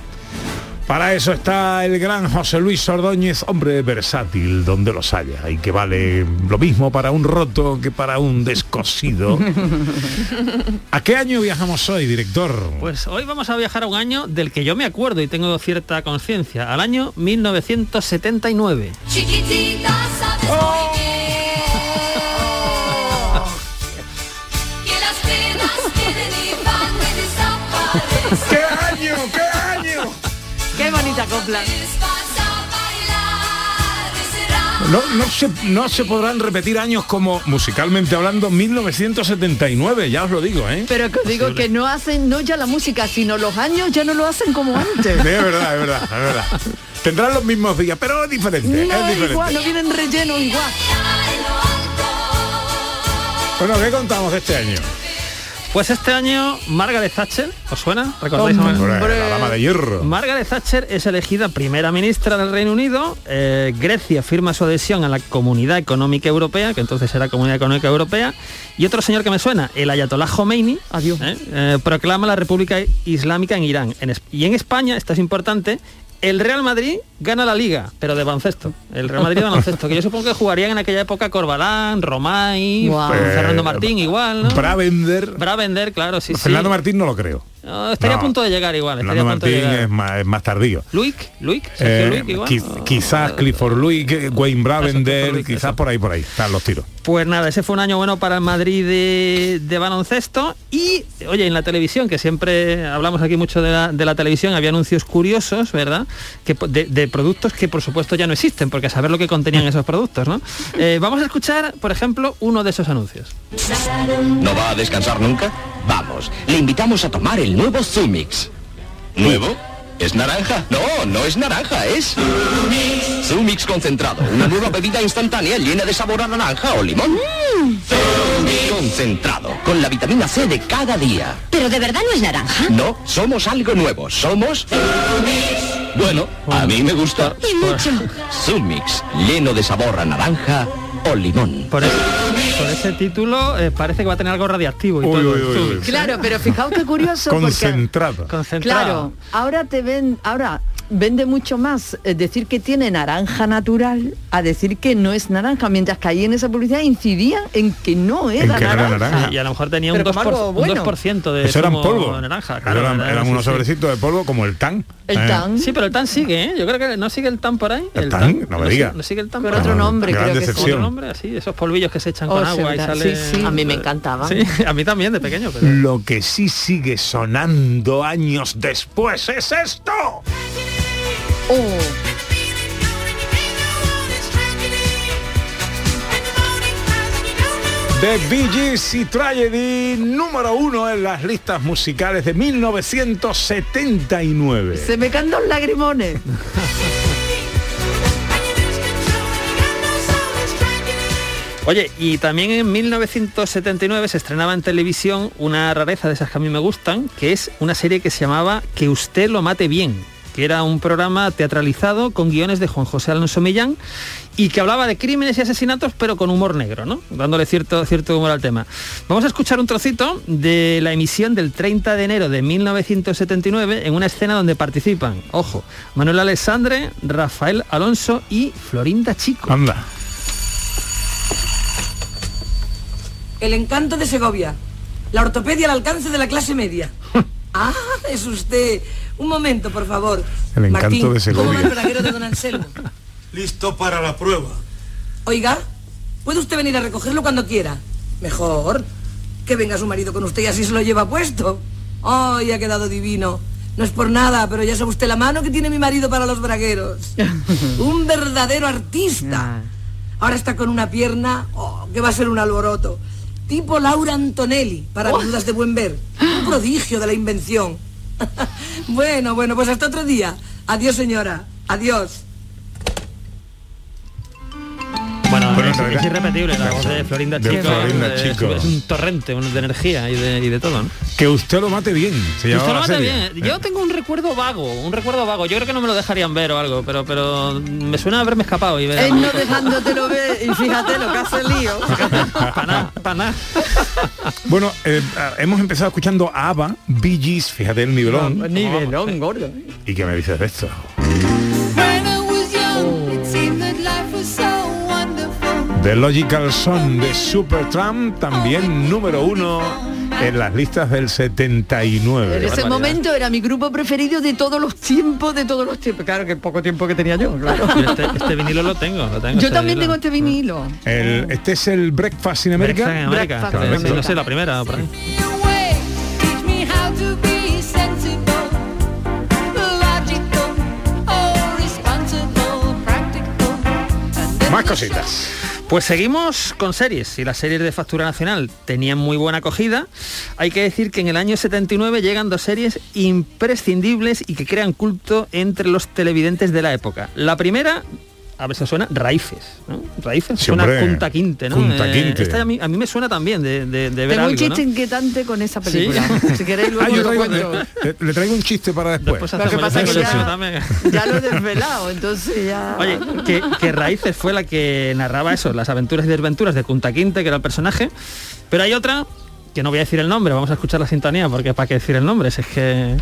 Para eso está el gran José Luis Ordóñez, hombre versátil donde los haya y que vale lo mismo para un roto que para un descosido. *laughs* ¿A qué año viajamos hoy, director? Pues hoy vamos a viajar a un año del que yo me acuerdo y tengo cierta conciencia, al año 1979. Chiquitita, sabes Oh. muy bien ¡Qué año, qué año! ¡Qué bonita copla! No, no, se, no se podrán repetir años como, musicalmente hablando, 1979, ya os lo digo, ¿eh? Pero que os digo que no hacen no ya la música, sino los años ya no lo hacen como antes. *laughs* Es verdad, es verdad, es verdad. Tendrán los mismos días, pero es diferente, No es diferente. igual, no vienen rellenos igual. Bueno, ¿qué contamos de este año? Pues este año Margaret Thatcher, ¿os suena? ¿Recordáis? a- Hombre, la dama de hierro. Margaret Thatcher es elegida primera ministra del Reino Unido. eh, Grecia firma su adhesión a la Comunidad Económica Europea, que entonces era Comunidad Económica Europea. Y otro señor que me suena, el Ayatollah Khomeini, Adiós. eh, eh, proclama la República Islámica en Irán. En y en España, esto es importante, el Real Madrid gana la liga, pero de baloncesto. El Real Madrid de baloncesto, que yo supongo que jugarían en aquella época Corbalán, Romay, Guau. Fernando Eh, Martín igual, ¿no? Bravender. Bravender, claro, sí, sí. Fernando Martín no lo creo. No, estaría No. a punto de llegar igual, estaría Fernando a punto de Martín llegar. es más, es más tardío. Luik, Luik, Sergio Eh, Luik igual. quiz- quizás Clifford Luik, eh, Wayne Bravender, quizás por ahí, por ahí, están los tiros. Pues nada, ese fue un año bueno para el Madrid de, de baloncesto y, oye, en la televisión, que siempre hablamos aquí mucho de la, de la televisión, había anuncios curiosos, ¿verdad? Que, de productos que por supuesto ya no existen, porque a saber lo que contenían esos productos, ¿no? *laughs* Eh, vamos a escuchar, por ejemplo, uno de esos anuncios. ¿No va a descansar nunca? Vamos, le invitamos a tomar el nuevo Zumix. ¿Nuevo? ¿Es naranja? No, no es naranja, es... Sumix concentrado, una nueva bebida instantánea llena de sabor a naranja o limón. Concentrado, con la vitamina C de cada día. Pero de verdad no es naranja. No, somos algo nuevo, somos... Bueno, a mí me gusta. Y mucho. Sumix, lleno de sabor a naranja o limón. Por, ese, por ese título eh, parece que va a tener algo radiactivo y Uy, todo. uy, uy, uy. Claro, pero fijaos qué curioso porque Concentrado. Concentrado. Claro, ahora te ven, ahora vende mucho más decir que tiene naranja natural a decir que no es naranja, mientras que ahí en esa publicidad incidía en que no era, naranja. Y a lo mejor tenía un Pero 2%, como algo un bueno. 2% de Eso eran polvo. naranja. Claro, eran, era- eran sí, unos sí. sobrecitos de polvo como el tan. El Eh, tan. Sí, pero el tan sigue, ¿eh? Yo creo que no sigue el tan por ahí. ¿El tan? No me sigue- diga. No sigue el tan Con por otro nombre, creo que decepción. Otro nombre, así, esos polvillos que se echan Oh, con agua y sale... Sí, sí. A mí me encantaban. Sí, *laughs* a mí también de pequeño, pero... Lo que sí sigue sonando años después es esto. Oh, The Bee Gees y Tragedy número uno en las listas musicales de 1979. se me caen dos lagrimones. *laughs* Oye, y también en 1979 se estrenaba en televisión una rareza de esas que a mí me gustan, que es una serie que se llamaba Que usted lo mate bien, que era un programa teatralizado con guiones de Juan José Alonso Millán y que hablaba de crímenes y asesinatos pero con humor negro, ¿no? Dándole cierto, cierto humor al tema. Vamos a escuchar un trocito de la emisión del 30 de enero de 1979 en una escena donde participan, ojo, Manuel Alexandre, Rafael Alonso y Florinda Chico. Anda. El encanto de Segovia. La ortopedia al alcance de la clase media. *laughs* Ah, es usted. Un momento, por favor. El encanto Martín, de Segovia. ¿Cómo va el braguero de don Anselmo? *laughs* Listo para la prueba. Oiga, ¿puede usted venir a recogerlo cuando quiera? Mejor. Que venga su marido con usted y así se lo lleva puesto. ¡Ay, ha quedado divino! No es por nada, pero ya sabe usted la mano que tiene mi marido para los bragueros. *laughs* Un verdadero artista. Ahora está con una pierna oh, que va a ser un alboroto. Tipo Laura Antonelli, para viudas de buen ver. Un prodigio de la invención. *laughs* bueno, bueno, pues hasta otro día. Adiós, señora. Adiós. Es, es irrepetible la voz de Florinda De Chico. Florinda es, Chico. es un torrente un- de energía y de, y de todo. ¿no? Que usted lo mate bien. Se Usted lo serie. bien. Yo tengo un recuerdo vago, un recuerdo vago. Yo creo que no me lo dejarían ver o algo, pero pero me suena haberme escapado y ver. Él no dejándotelo ver y fíjate lo que hace el lío. Para nada, para nada. *laughs* Bueno, eh, hemos empezado escuchando a ABBA, Bee Gees, fíjate el nivelón. Nivelón, gordo. ¿Y qué me dices de esto? The Logical Song de Supertramp, también número uno en las listas del 79. En ese momento era mi grupo preferido de todos los tiempos, de todos los tiempos. Claro que poco tiempo que tenía yo, claro. Yo Este, este vinilo lo tengo, lo tengo. Yo este también tengo este vinilo. El- este es el Breakfast in America. Breakfast in America. Breakfast Sí, in sí, America. No sé, la primera por ahí. Más cositas. Pues seguimos con series y las series de factura nacional tenían muy buena acogida. Hay que decir que en el año 79 llegan dos series imprescindibles y que crean culto entre los televidentes de la época. La primera, a ver si suena, Raíces. ¿no? Raíces Sí, suena. Punta Quinte, ¿no? Punta Quinte. esta a mí, a mí me suena también de, de- de ver Tengo un chiste ¿no? inquietante con esa película. *laughs* Si queréis Ah, luego yo lo traigo- cuento. le, le traigo un chiste para después. Después Lo que pasa es que ya- también. Ya lo he desvelado, entonces ya... Oye, que, que Raíces fue la que narraba eso, las aventuras y desventuras de Kunta Quinte, que era el personaje. Pero hay otra, que no voy a decir el nombre, vamos a escuchar la sintonía, porque para qué decir el nombre, si es que...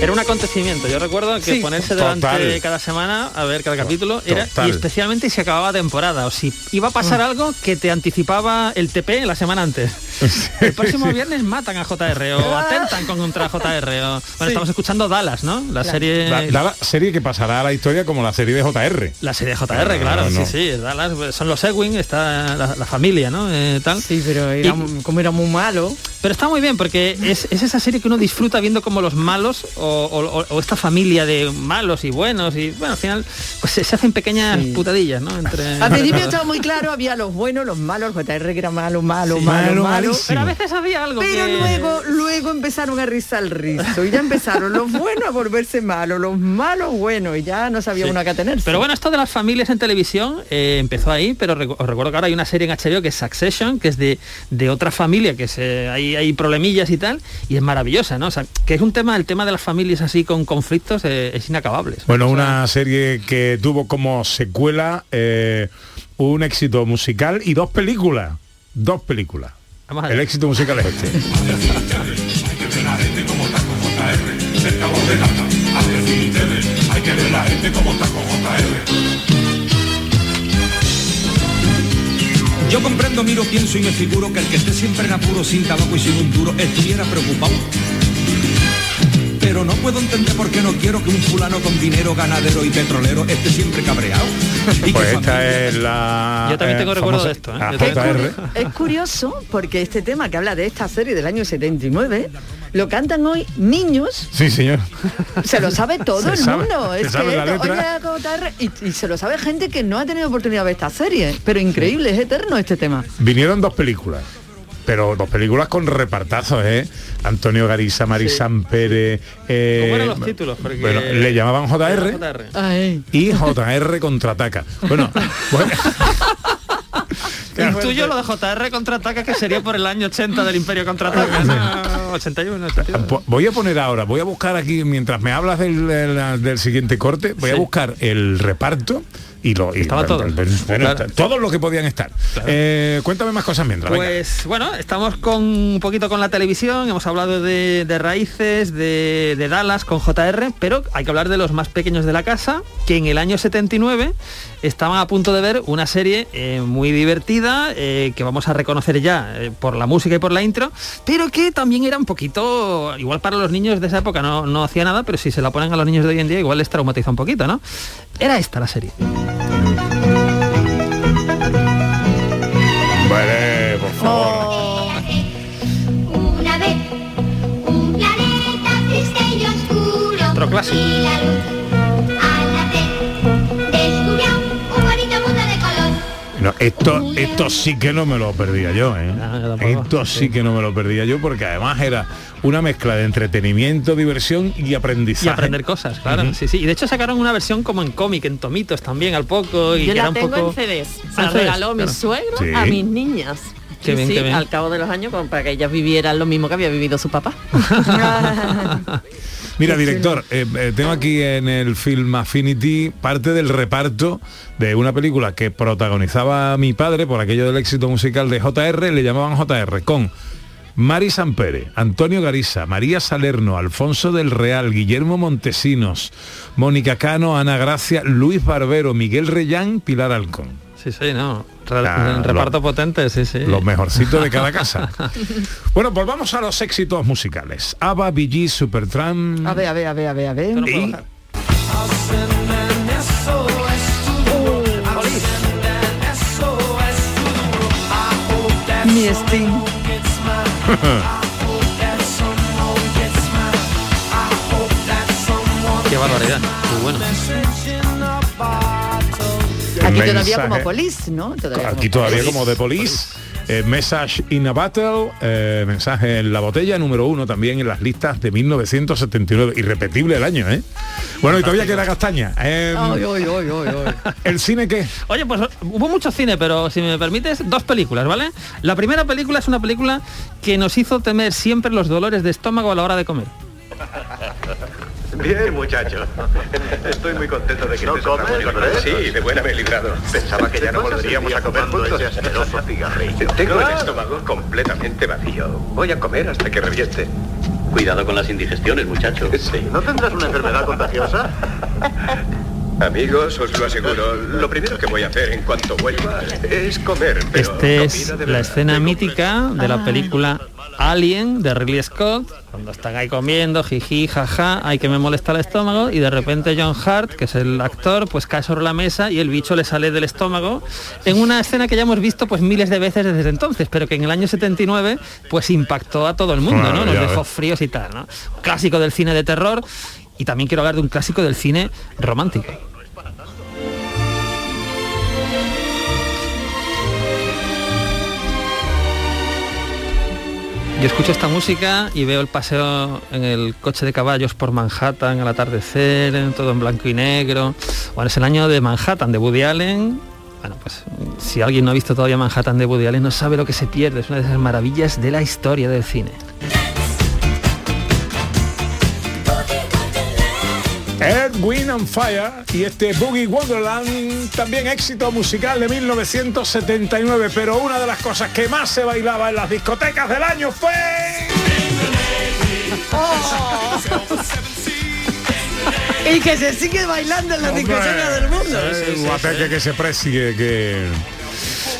Era un acontecimiento. Yo recuerdo que Sí. ponerse delante Total. cada semana a ver cada capítulo era Total. y especialmente si acababa temporada o si iba a pasar algo que te anticipaba el TP la semana antes. *laughs* El próximo viernes matan a JR o *laughs* atentan contra JR. O, bueno, estamos escuchando Dallas, ¿no? La serie... La serie que pasará a la historia como la serie de JR. La serie de JR, claro, no. sí, sí, Dallas, pues, son los Ewing, está la, la familia, ¿no? Eh, tal. Sí, pero era, Y- como era muy malo. Pero está muy bien porque es, es esa serie que uno disfruta viendo como los malos o, o- o esta familia de malos y buenos y bueno, al final pues se, hacen pequeñas putadillas, ¿no? Entre, Al principio *laughs* estaba muy claro, había los buenos, los malos, JR que era malo, malo, Sí. malo, Malo, Pero a veces había algo Pero que- luego, luego empezaron a rizar el rizo y ya empezaron los buenos a volverse malos, los malos buenos y ya no sabía Sí. uno a qué atenerse. Pero bueno, esto de las familias en televisión eh, empezó ahí, pero os recuerdo que ahora hay una serie en HBO que es Succession, que es de, de otra familia, que se, hay, hay problemillas y tal, y es maravillosa, ¿no? O sea, que es un tema, el tema de las familias así con conflictos eh, es inacabable. Bueno, una serie que tuvo como secuela eh, un éxito musical y dos películas. Dos películas. El éxito musical es este. Yo comprendo, miro, pienso y me figuro que el que esté siempre en apuro, sin tabaco y sin un duro, estuviera preocupado. Pero no puedo entender por qué no quiero que un fulano con dinero, ganadero y petrolero esté siempre cabreado. *laughs* Y que Pues esta es la. Yo también tengo recuerdo de esto, ¿eh? a Yo también JR. Es curioso porque este tema que habla de esta serie del año 79 lo cantan hoy niños, Sí, señor. se lo sabe todo Se el sabe, mundo. se Es sabe que la esto, letra. y, y se lo sabe gente que no ha tenido oportunidad de ver esta serie. Pero increíble, es eterno este tema. Vinieron dos películas. Pero dos películas con repartazos, ¿eh? Antonio Garisa, Marisán Pérez. eh, ¿Cómo eran los títulos? Porque- Bueno, le llamaban JR JR. Ay. y JR contraataca. Bueno, *laughs* bueno, *laughs* El tuyo lo de JR contraataca que sería por el año 80 del Imperio contraataca, ¿no? 81, 82. po- voy a poner ahora, voy a buscar aquí, mientras me hablas del, del- del siguiente corte, voy a Sí. buscar el reparto y lo y- Estaba todo. bueno, Claro. todos los que podían estar. Eh, cuéntame más cosas mientras. venga. Pues bueno, estamos con un poquito con la televisión, hemos hablado de, de raíces, de, de Dallas con JR, pero hay que hablar de los más pequeños de la casa, que en el año 79 estaban a punto de ver una serie eh, muy divertida, eh, que vamos a reconocer ya por la música y por la intro, pero que también era un poquito, igual para los niños de esa época no, no hacía nada, pero si se la ponen a los niños de hoy en día igual les traumatiza un poquito, ¿no? Era esta la serie. Vale, por favor. Una vez, un planeta triste y oscuro. Otro clásico. No, esto, esto sí que no me lo perdía yo, ¿eh? Esto sí que no me lo perdía yo porque además era una mezcla de entretenimiento, diversión y aprendizaje. Y aprender cosas, claro. Sí, sí. Y de hecho sacaron una versión como en cómic, en tomitos también al poco. Y Yo que la era un tengo poco... en CDs. Se Ah, la regaló mi claro. suegro Sí. a mis niñas. Qué Sí, bien, sí, qué bien. al cabo de los años, como para que ellas vivieran lo mismo que había vivido su papá. *laughs* *laughs* *laughs* Mira, director, eh, eh, tengo aquí en el film Affinity parte del reparto de una película que protagonizaba mi padre por aquello del éxito musical de JR, le llamaban JR, con Mari Sampere, Antonio Garisa, María Salerno, Alfonso del Real, Guillermo Montesinos, Mónica Cano, Ana Gracia, Luis Barbero, Miguel Reyán, Pilar Alcón. Sí, sí, no. Re- Ah, reparto potente, sí, sí. Los mejorcitos de cada casa. *laughs* Bueno, volvamos a los éxitos musicales. ABBA, Gees, Supertramp... A ver, a ver, a ver, a ver, a ver. y Mi Sting. *laughs* Qué barbaridad. Muy bueno. Aquí todavía como polis, ¿no? Todavía Aquí como todavía Police. como de Police. Eh, message in a Battle, eh, mensaje en la botella, número uno también en las listas de 1979. Irrepetible el año, ¿eh? Bueno, y todavía queda castaña. Eh, Ay, ay, ay, ay, ay. ¿El cine qué? Oye, pues hubo mucho cine, pero si me permites, dos películas, ¿vale? La primera película es una película que nos hizo temer siempre los dolores de estómago a la hora de comer. Bien, muchacho. Estoy muy contento de que ¿No comes, Sí, de buena me he librado. Pensaba que ya no volveríamos a comer juntos. Tengo el estómago completamente vacío. Voy a comer hasta que revieste. Cuidado con las indigestiones, muchacho. *laughs* Sí. ¿No tendrás una enfermedad contagiosa? Amigos, os lo aseguro, lo primero que voy a hacer en cuanto vuelva es comer, pero Este es la escena mítica de la película Alien de Ridley Scott, cuando están ahí comiendo, jiji, jaja, hay que me molesta el estómago y de repente John Hart, que es el actor, pues cae sobre la mesa y el bicho le sale del estómago en una escena que ya hemos visto pues miles de veces desde entonces, pero que en el año 79 pues impactó a todo el mundo, ¿no? Nos dejó fríos y tal, ¿no? Clásico del cine de terror y también quiero hablar de un clásico del cine romántico. Yo escucho esta música y veo el paseo en el coche de caballos por Manhattan al atardecer, todo en blanco y negro. Bueno, es el año de Manhattan, de Woody Allen. Bueno, pues si alguien no ha visto todavía Manhattan de Woody Allen, no sabe lo que se pierde. Es una de esas maravillas de la historia del cine. Earth, Wind and Fire y este Boogie Wonderland, también éxito musical de 1979, pero una de las cosas que más se bailaba en las discotecas del año fue... Y que se sigue bailando en las discotecas del mundo. Eh, guateque que se presigue, que...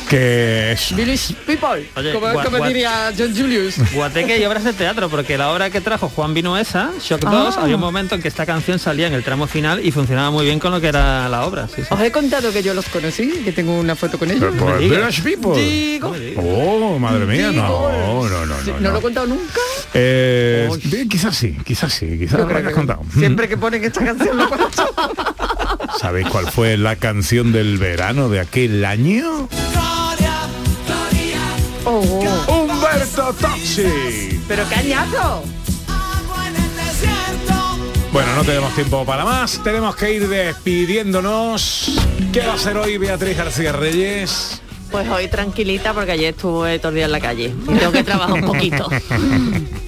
que es... Village People, Oye, como, diría John Julius. Guateque y obras de teatro, porque la obra que trajo Juan Vinuesa, Shock Ah. 2, había un momento en que esta canción salía en el tramo final y funcionaba muy bien con lo que era la obra. sí, sí. Os he contado que yo los conocí, que tengo una foto con ellos. Village People. Digo. Oh, madre mía, no, no, no, no. Sí, no. ¿No lo he contado nunca? Eh, quizás sí, quizás sí, quizás has contado. Siempre que ponen esta canción lo cuento. *laughs* ¿Sabéis cuál fue la canción del verano de aquel año? Oh, oh. Humberto Tozzi. Pero cañazo. Bueno, no tenemos tiempo para más, tenemos que ir despidiéndonos. ¿Qué va a hacer hoy Beatriz García Reyes? Pues hoy tranquilita porque ayer estuve todo el día en la calle y tengo que trabajar un poquito. *laughs*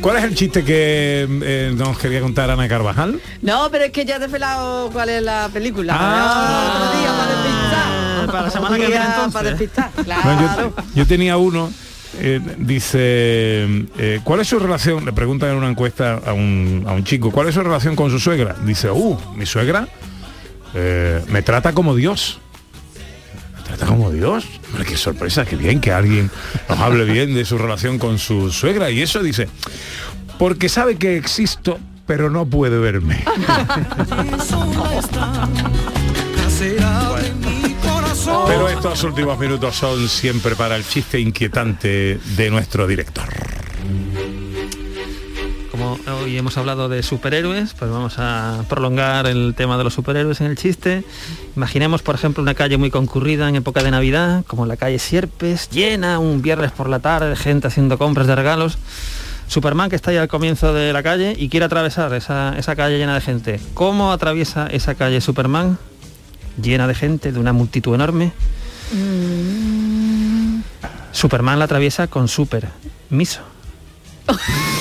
¿Cuál es el chiste que eh, nos quería contar Ana Carvajal? No, pero es que ya he desvelado cuál es la película. Ah. Otro día para despistar. para la semana que viene, entonces. Para despistar, No, claro. yo, yo tenía uno, eh, dice, eh, ¿cuál es su relación? Le preguntan en una encuesta a un, a un chico, ¿cuál es su relación con su suegra? Dice, uh, mi suegra eh, me trata como Dios. ¿Me trata como Dios? Hombre, qué sorpresa, qué bien que alguien nos hable bien de su relación con su suegra. Y eso dice, porque sabe que existo, pero no puede verme. *laughs* Pero estos últimos minutos son siempre para el chiste inquietante de nuestro director. Como hoy hemos hablado de superhéroes, pues vamos a prolongar el tema de los superhéroes en el chiste. Imaginemos, por ejemplo, una calle muy concurrida en época de Navidad, como la calle Sierpes, llena un viernes por la tarde, gente haciendo compras de regalos. Superman que está ahí al comienzo de la calle y quiere atravesar esa, esa calle llena de gente. ¿Cómo atraviesa esa calle Superman? Llena de gente, de una multitud enorme. Superman la atraviesa con super miso. *laughs*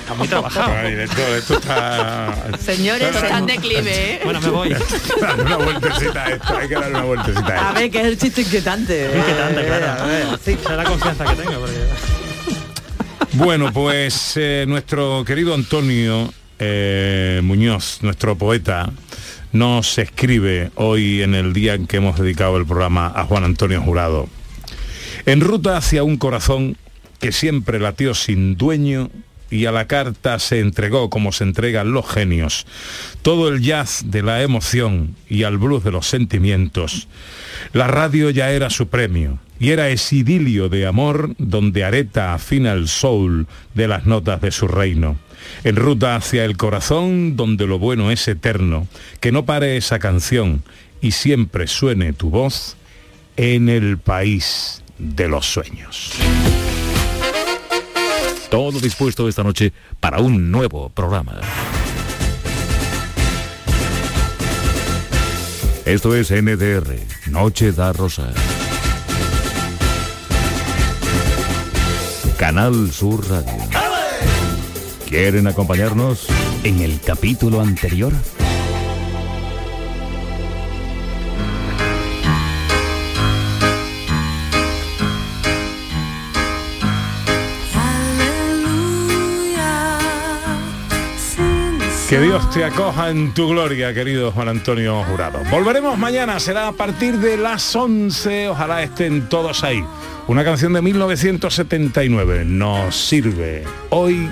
Está muy trabajado. Ay, esto, esto está... Señores, está en declive, ¿eh? Bueno, me voy. *laughs* Una vueltecita a esto, hay que darle una vueltecita a A esto. ver, que es el chiste inquietante. ¿eh? Inquietante, claro. A ver, sí. Es la confianza que tengo. Porque... Bueno, pues eh, nuestro querido Antonio eh, Muñoz, nuestro poeta, nos escribe hoy en el día en que hemos dedicado el programa a Juan Antonio Jurado. En ruta hacia un corazón que siempre latió sin dueño y a la carta se entregó como se entregan los genios. Todo el jazz de la emoción y al blues de los sentimientos. La radio ya era su premio y era ese idilio de amor donde Areta afina el soul de las notas de su reino. En ruta hacia el corazón donde lo bueno es eterno. Que no pare esa canción y siempre suene tu voz en el país de los sueños. Todo dispuesto esta noche para un nuevo programa. Esto es NDR, Noche da Rosa. Canal Sur Radio. ¿Quieren acompañarnos? En el capítulo anterior, Que Dios te acoja en tu gloria, querido Juan Antonio Jurado. Volveremos mañana, será a partir de las 11. Ojalá estén todos ahí. Una canción de 1979 nos sirve hoy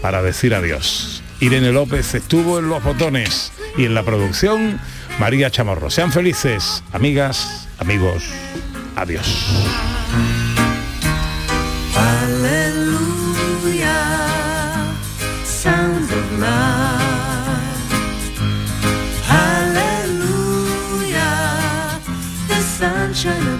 para decir adiós. Irene López estuvo en los botones y en la producción María Chamorro. Sean felices, amigas, amigos. Adiós. 这样